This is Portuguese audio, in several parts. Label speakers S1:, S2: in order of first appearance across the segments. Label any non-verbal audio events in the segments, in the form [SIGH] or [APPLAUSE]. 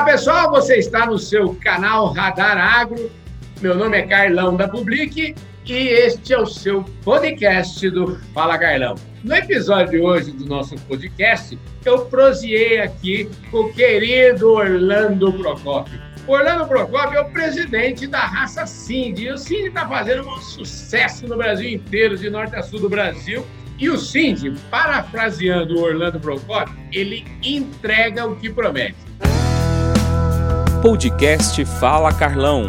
S1: Olá pessoal, você está no seu canal Radar Agro. Meu nome é Carlão da Public e este é o seu podcast do Fala Carlão. No episódio de hoje do nosso podcast, eu proseei aqui com o querido Orlando Procópio. Orlando Procópio é o presidente da raça Cindy. E o Cindy está fazendo um sucesso no Brasil inteiro, de norte a sul do Brasil. E o Cindy, parafraseando o Orlando Procópio, ele entrega o que promete.
S2: Podcast Fala Carlão.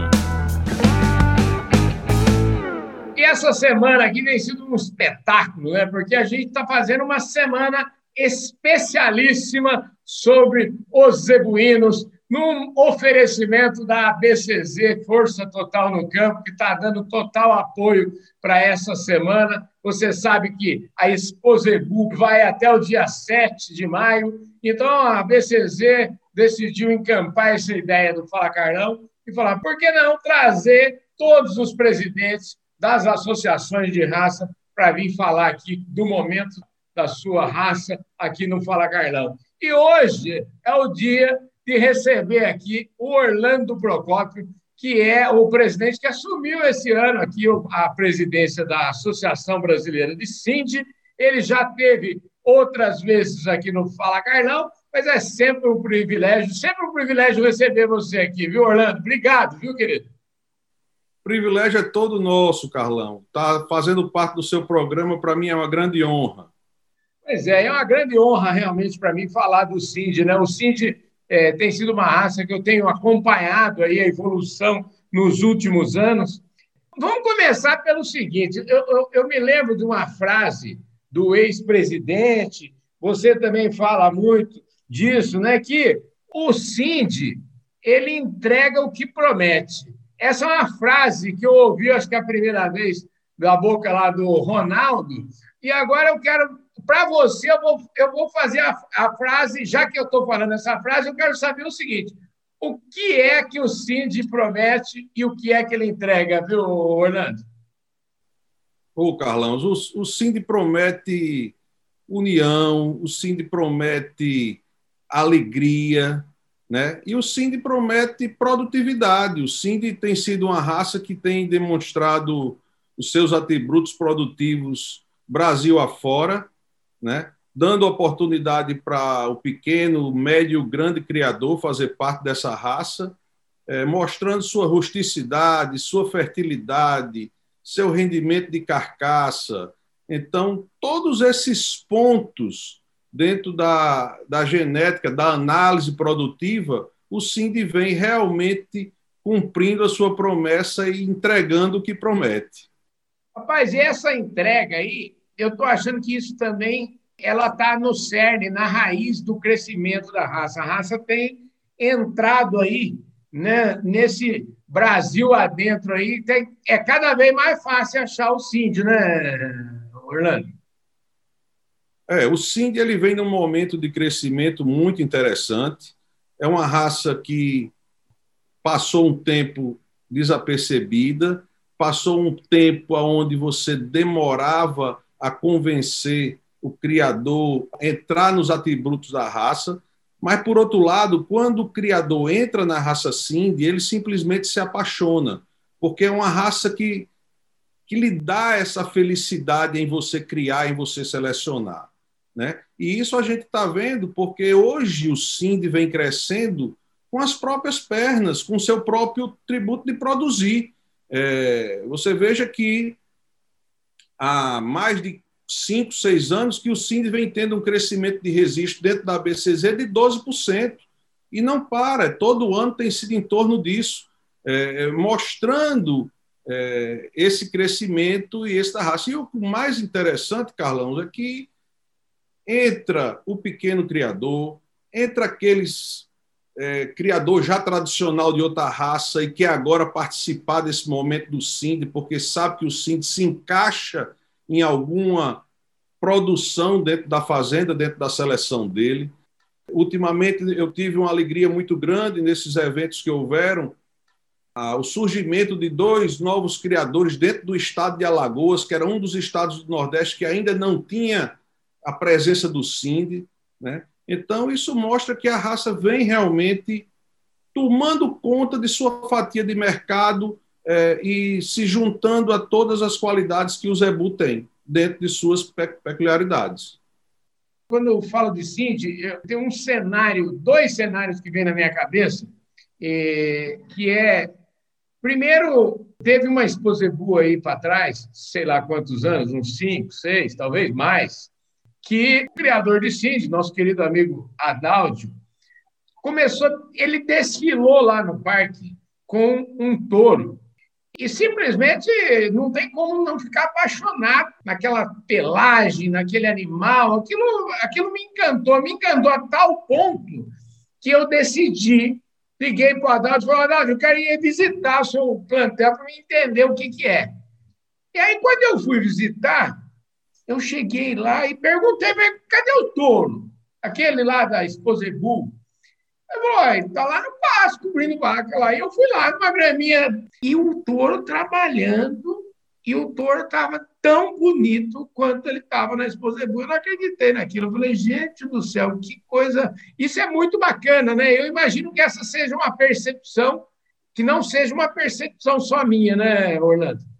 S1: E essa semana aqui vem sido um espetáculo, né? Porque a gente está fazendo uma semana especialíssima sobre os zebuínos, num oferecimento da ABCZ, Força Total no Campo, que está dando total apoio para essa semana. Você sabe que a Expo Zebu vai até o dia 7 de maio, então a ABCZ decidiu encampar essa ideia do Fala Carlão e falar: por que não trazer todos os presidentes das associações de raça para vir falar aqui do momento da sua raça aqui no Fala Carlão? E hoje é o dia de receber aqui o Orlando Procópio, que é o presidente que assumiu esse ano aqui a presidência da Associação Brasileira de Cindy. Ele já teve outras vezes aqui no Fala Carlão mas é sempre um privilégio, sempre um privilégio receber você aqui, viu, Orlando? Obrigado, viu, querido?
S3: O privilégio é todo nosso, Carlão. Tá fazendo parte do seu programa, para mim é uma grande honra.
S1: Pois é, é uma grande honra realmente para mim falar do Cindy, né? O Cindy é, tem sido uma raça que eu tenho acompanhado aí a evolução nos últimos anos. Vamos começar pelo seguinte: eu, eu, eu me lembro de uma frase do ex-presidente, você também fala muito, disso, né? Que o Cindy ele entrega o que promete. Essa é uma frase que eu ouvi, acho que a primeira vez da boca lá do Ronaldo. E agora eu quero, para você, eu vou, eu vou fazer a, a frase, já que eu estou falando essa frase, eu quero saber o seguinte: o que é que o Cindy promete e o que é que ele entrega, viu, Orlando?
S3: Ô, Carlão, o, o Cindy promete união, o Cindy promete alegria, né? E o Cindy promete produtividade. O Cindy tem sido uma raça que tem demonstrado os seus atributos produtivos Brasil afora, né? Dando oportunidade para o pequeno, médio, grande criador fazer parte dessa raça, é, mostrando sua rusticidade, sua fertilidade, seu rendimento de carcaça. Então, todos esses pontos dentro da, da genética, da análise produtiva, o Cindy vem realmente cumprindo a sua promessa e entregando o que promete.
S1: Rapaz, e essa entrega aí, eu estou achando que isso também ela está no cerne, na raiz do crescimento da raça. A raça tem entrado aí né, nesse Brasil adentro aí, tem, é cada vez mais fácil achar o Cindy, né, Orlando?
S3: É, o Cindy ele vem num momento de crescimento muito interessante. É uma raça que passou um tempo desapercebida, passou um tempo onde você demorava a convencer o criador a entrar nos atributos da raça, mas por outro lado, quando o criador entra na raça Cindy, ele simplesmente se apaixona, porque é uma raça que que lhe dá essa felicidade em você criar, em você selecionar. Né? E isso a gente está vendo porque hoje o Cindy vem crescendo com as próprias pernas, com seu próprio tributo de produzir. É, você veja que há mais de 5, 6 anos que o Cindy vem tendo um crescimento de registro dentro da BCZ de 12%. E não para, todo ano tem sido em torno disso, é, é, mostrando é, esse crescimento e esta raça. E o mais interessante, Carlão, é que entra o pequeno criador, entra aqueles é, criador já tradicional de outra raça e que agora participar desse momento do Cindy, porque sabe que o Cindy se encaixa em alguma produção dentro da fazenda, dentro da seleção dele. Ultimamente eu tive uma alegria muito grande nesses eventos que houveram, ah, o surgimento de dois novos criadores dentro do estado de Alagoas, que era um dos estados do Nordeste que ainda não tinha a presença do Cindy. Né? Então, isso mostra que a raça vem realmente tomando conta de sua fatia de mercado é, e se juntando a todas as qualidades que o Zebu tem, dentro de suas peculiaridades.
S1: Quando eu falo de Cindy, tenho um cenário, dois cenários que vêm na minha cabeça, é, que é, primeiro, teve uma Exposebu aí para trás, sei lá quantos anos, uns cinco, seis, talvez mais, que o criador de Cindy, nosso querido amigo Adaldio, começou, ele desfilou lá no parque com um touro. E simplesmente não tem como não ficar apaixonado naquela pelagem, naquele animal. Aquilo, aquilo me encantou, me encantou a tal ponto que eu decidi, liguei para o Adalto e falei, Adalto, eu quero ir visitar o seu plantel para entender o que, que é. E aí, quando eu fui visitar, eu cheguei lá e perguntei, cadê o touro? Aquele lá da Esposebu. Eu falei, está lá no pasto, cobrindo vaca lá. E eu fui lá numa graminha e o touro trabalhando, e o touro estava tão bonito quanto ele estava na Esposebu. Eu não acreditei naquilo. Eu falei, gente do céu, que coisa. Isso é muito bacana, né? Eu imagino que essa seja uma percepção, que não seja uma percepção só minha, né, Orlando?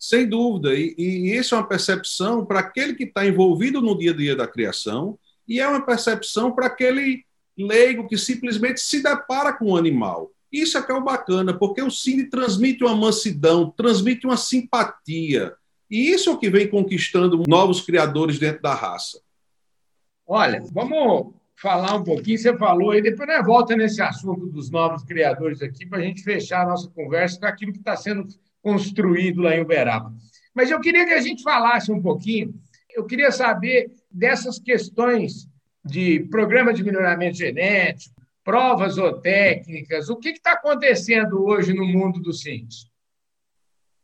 S3: Sem dúvida. E, e isso é uma percepção para aquele que está envolvido no dia a dia da criação, e é uma percepção para aquele leigo que simplesmente se depara com o animal. Isso é que é o bacana, porque o cine transmite uma mansidão, transmite uma simpatia. E isso é o que vem conquistando novos criadores dentro da raça.
S1: Olha, vamos falar um pouquinho. Você falou e depois nós volta nesse assunto dos novos criadores aqui para a gente fechar a nossa conversa com aquilo que está sendo construído lá em Uberaba. Mas eu queria que a gente falasse um pouquinho. Eu queria saber dessas questões de programa de melhoramento genético, provas zootécnicas, o que está acontecendo hoje no mundo do SINDS?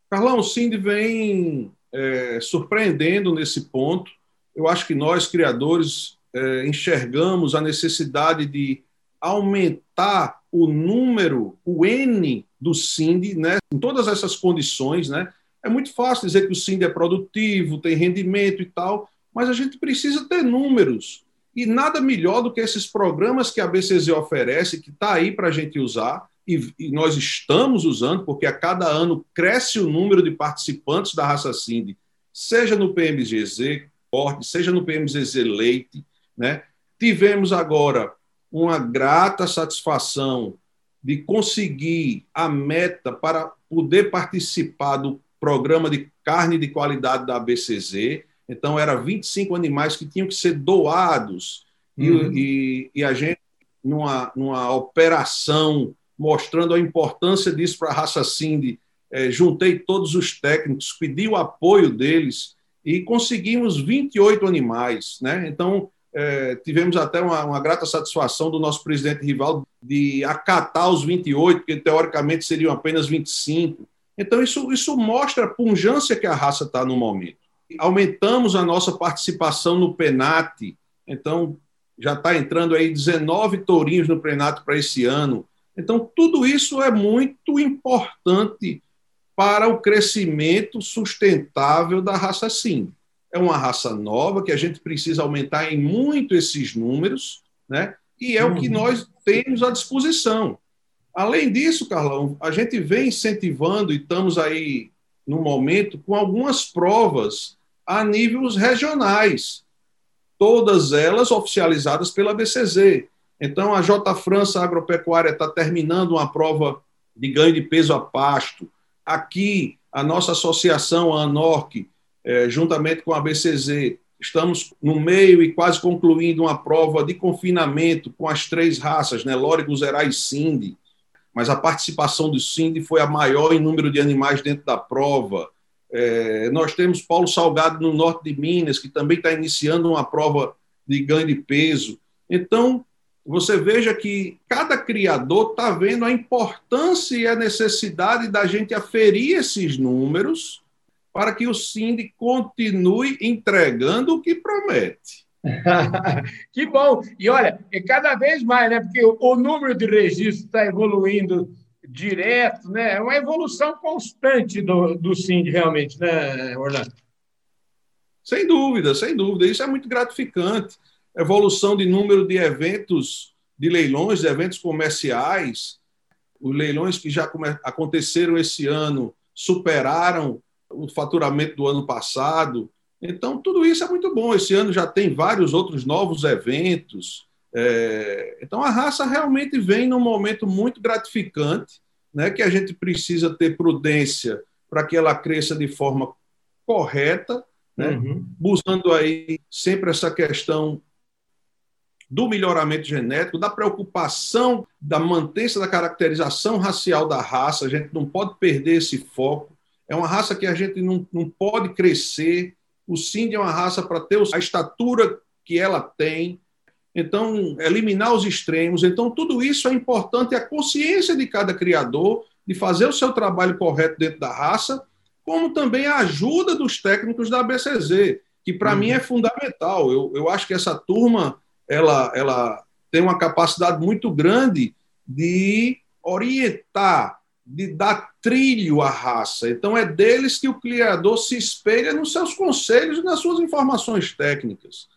S3: Carlão, o SIND vem é, surpreendendo nesse ponto. Eu acho que nós, criadores, é, enxergamos a necessidade de aumentar o número, o N do SIND, né, em todas essas condições. Né? É muito fácil dizer que o SIND é produtivo, tem rendimento e tal, mas a gente precisa ter números. E nada melhor do que esses programas que a BCZ oferece, que está aí para a gente usar, e, e, nós estamos usando, porque a cada ano cresce o número de participantes da raça Cindy, seja no PMGZ Corte, seja no PMGZ Leite. Né? Tivemos agora uma grata satisfação de conseguir a meta para poder participar do programa de carne de qualidade da BCZ, então, eram 25 animais que tinham que ser doados. Uhum. E, e, a gente, numa, numa operação mostrando a importância disso para a raça Cindy, é, juntei todos os técnicos, pedi o apoio deles e conseguimos 28 animais. Né? Então, é, tivemos até uma, uma, grata satisfação do nosso presidente rival de acatar os 28, que teoricamente seriam apenas 25. Então, isso, isso mostra a punjância que a raça está no momento aumentamos a nossa participação no PENAT, então já está entrando aí 19 tourinhos no PENAT para esse ano. Então, tudo isso é muito importante para o crescimento sustentável da raça sim. É uma raça nova que a gente precisa aumentar em muito esses números, né? E é uhum. o que uhum. nós temos à disposição. Além disso, Carlão, a gente vem incentivando e estamos aí no momento com algumas provas a níveis regionais, todas elas oficializadas pela BCZ. Então, a J França Agropecuária está terminando uma prova de ganho de peso a pasto. Aqui, a nossa associação, a ANORC, é, juntamente com a BCZ, estamos no meio e quase concluindo uma prova de confinamento com as três raças, né, Lore, Guzerá e Cindy. Mas a participação do Cindy foi a maior em número de animais dentro da prova. É, nós temos Paulo Salgado no norte de Minas, que também está iniciando uma prova de ganho de peso. Então, você veja que cada criador está vendo a importância e a necessidade da gente aferir esses números para que o Cindy continue entregando o que promete. [LAUGHS]
S1: que bom! E olha, é cada vez mais, né? Porque o, o número de registros está evoluindo direto, né? É uma evolução constante do, do SIND, realmente, né, Orlando?
S3: Sem dúvida, sem dúvida. Isso é muito gratificante. Evolução de número de eventos de leilões, de eventos comerciais. Os leilões que já aconteceram esse ano superaram o faturamento do ano passado. Então, tudo isso é muito bom. Esse ano já tem vários outros novos eventos. É... Então, a raça realmente vem num momento muito gratificante, né, que a gente precisa ter prudência para que ela cresça de forma correta, né, uhum. buscando aí sempre essa questão do melhoramento genético, da preocupação da mantença da caracterização racial da raça. A gente não pode perder esse foco. É uma raça que a gente não, não pode crescer. O Cindy é uma raça para ter a estatura que ela tem. Então, eliminar os extremos. Então, tudo isso é importante. A consciência de cada criador de fazer o seu trabalho correto dentro da raça, como também a ajuda dos técnicos da BCZ, que para uhum. mim é fundamental. Eu, eu acho que essa turma ela, ela tem uma capacidade muito grande de orientar, de dar trilho à raça. Então, é deles que o criador se espelha nos seus conselhos e nas suas informações técnicas.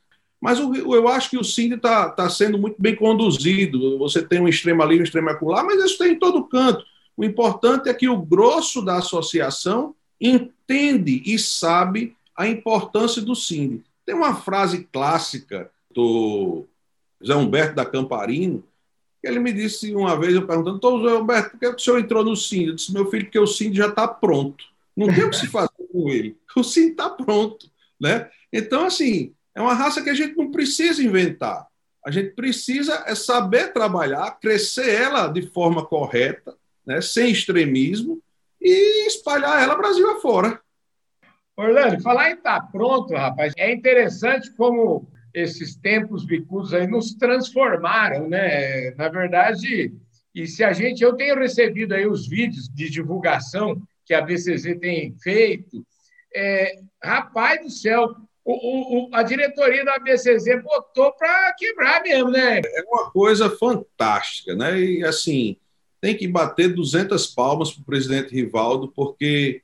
S3: Mas eu acho que o Cindy está tá sendo muito bem conduzido. Você tem um extremo ali, um extremo acolá, mas isso tem em todo canto. O importante é que o grosso da associação entende e sabe a importância do Cindy. Tem uma frase clássica do José Humberto da Camparino, ele me disse uma vez, eu perguntando, então, José Humberto, por que o senhor entrou no SIND? Eu disse, meu filho, porque o SIND já está pronto. Não tem o que se fazer com ele. O SIND está pronto. Né? Então, assim, é uma raça que a gente não precisa inventar. A gente precisa é saber trabalhar, crescer ela de forma correta, né, sem extremismo, e espalhar ela Brasil afora.
S1: Orlando, falar em tá pronto, rapaz, é interessante como esses tempos bicudos aí nos transformaram, né? Na verdade, e se a gente, eu tenho recebido aí os vídeos de divulgação que a BCZ tem feito, é, rapaz do céu, o, o, a diretoria da BCZ botou para quebrar mesmo, né?
S3: É uma coisa fantástica, né? E assim, tem que bater 200 palmas para o presidente Rivaldo, porque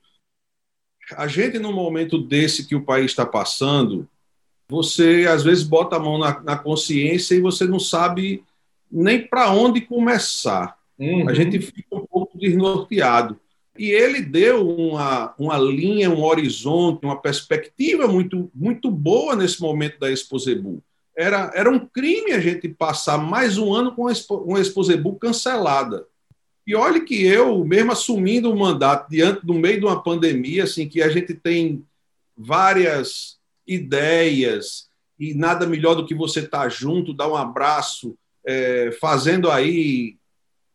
S3: a gente, no momento desse que o país está passando, você às vezes bota a mão na, na consciência e você não sabe nem para onde começar. Uhum. A gente fica um pouco desnorteado. E ele deu uma, uma linha, um horizonte, uma perspectiva muito, muito boa nesse momento da Exposebu. Era, era um crime a gente passar mais um ano com uma Exposebu cancelada. E olhe que eu, mesmo assumindo o mandato diante do meio de uma pandemia, assim, que a gente tem várias ideias, e nada melhor do que você estar tá junto, dar um abraço, é, fazendo aí,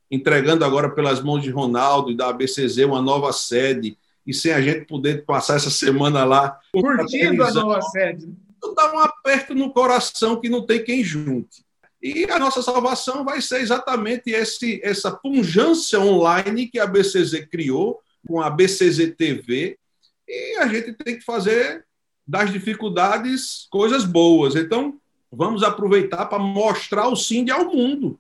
S3: entregando agora pelas mãos de Ronaldo e da ABCZ uma nova sede, e sem a gente poder passar essa semana lá.
S1: Curtindo a nova sede.
S3: Dá um aperto no coração que não tem quem junte. E a nossa salvação vai ser exatamente esse, essa punjância online que a BCZ criou, com a BCZ TV, e a gente tem que fazer das dificuldades coisas boas. Então, vamos aproveitar para mostrar o Cindy ao mundo.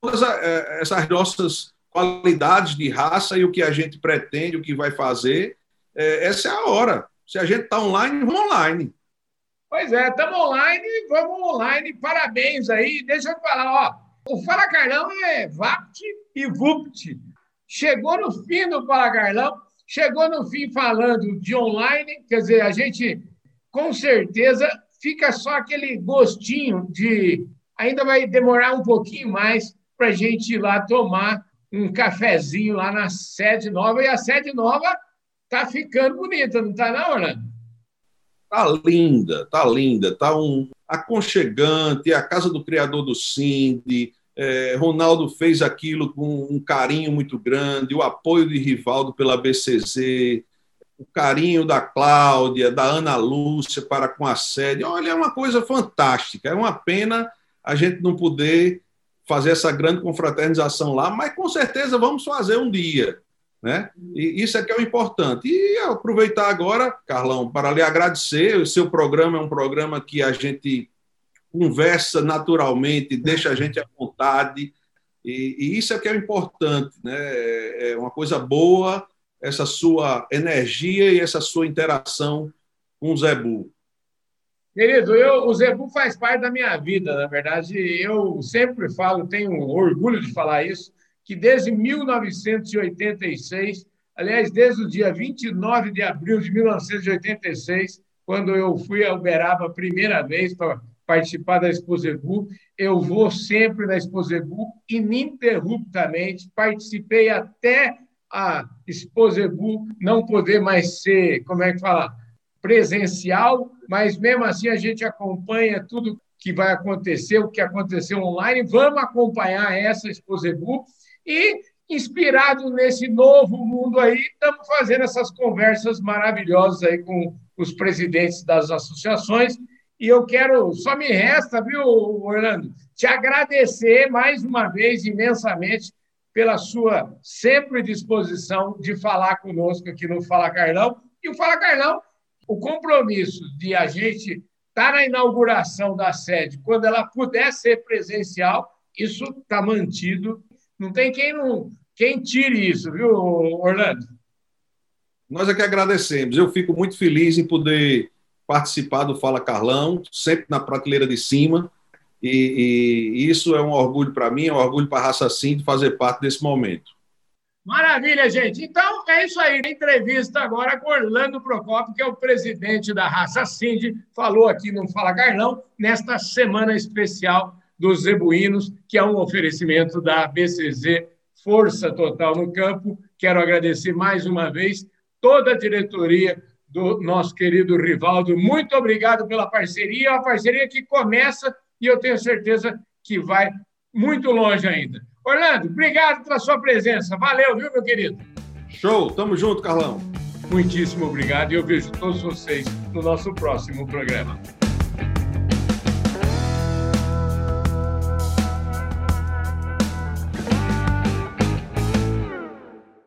S3: Todas eh, essas nossas qualidades de raça e o que a gente pretende, o que vai fazer, é, essa é a hora. Se a gente está online, vamos online.
S1: Pois é, estamos online, vamos online. Parabéns aí. Deixa eu falar, ó. O Fala Carlão é VAPT e VUPT. Chegou no fim do Fala Carlão, chegou no fim falando de online, quer dizer, a gente com certeza fica só aquele gostinho de. Ainda vai demorar um pouquinho mais para a gente ir lá tomar um cafezinho lá na sede nova. E a sede nova tá ficando bonita, não tá, não, Orlando?
S3: Tá linda, tá linda, tá um aconchegante, a casa do criador do Cindy. É, Ronaldo fez aquilo com um carinho muito grande, o apoio de Rivaldo pela BCZ, o carinho da Cláudia, da Ana Lúcia para com a sede. Olha, é uma coisa fantástica. É uma pena a gente não poder fazer essa grande confraternização lá, mas com certeza vamos fazer um dia. Né? E isso é que é o importante. E aproveitar agora, Carlão, para lhe agradecer. O seu programa é um programa que a gente conversa naturalmente, deixa a gente à vontade. E, e isso é que é o importante. Né? É uma coisa boa essa sua energia e essa sua interação com o Zebu.
S1: Querido, eu, o Zebu faz parte da minha vida, na verdade. Eu sempre falo, tenho orgulho de falar isso, que desde 1986, aliás, desde o dia 29 de abril de 1986, quando eu fui a Uberaba a primeira vez para participar da Exposebu, eu vou sempre na Exposebu ininterruptamente, participei até a Exposebu não poder mais ser, como é que fala, presencial, mas mesmo assim a gente acompanha tudo que vai acontecer, o que aconteceu online. Vamos acompanhar essa Exposebu e, inspirado nesse novo mundo aí, estamos fazendo essas conversas maravilhosas aí com os presidentes das associações. E eu quero, só me resta, viu, Orlando, te agradecer mais uma vez imensamente pela sua sempre disposição de falar conosco aqui no Fala Carlão. E o Fala Carlão o compromisso de a gente estar tá na inauguração da sede, quando ela puder ser presencial, isso está mantido. Não tem quem não quem tire isso, viu, Orlando?
S3: Nós é que agradecemos. Eu fico muito feliz em poder participar do Fala Carlão, sempre na prateleira de cima. E, e isso é um orgulho para mim, é um orgulho para a raça sim de fazer parte desse momento.
S1: Maravilha, gente. Então, é isso aí. Entrevista agora com Orlando Procopio, que é o presidente da Raça Cindy, falou aqui no Fala Carlão, nesta semana especial dos zebuínos, que é um oferecimento da BCZ Força Total no Campo. Quero agradecer mais uma vez toda a diretoria do nosso querido Rivaldo. Muito obrigado pela parceria, é uma parceria que começa e eu tenho certeza que vai muito longe ainda. Orlando, obrigado pela sua presença. Valeu, viu, meu querido?
S3: Show, tamo junto, Carlão.
S1: Muitíssimo obrigado e eu vejo todos vocês no nosso próximo programa.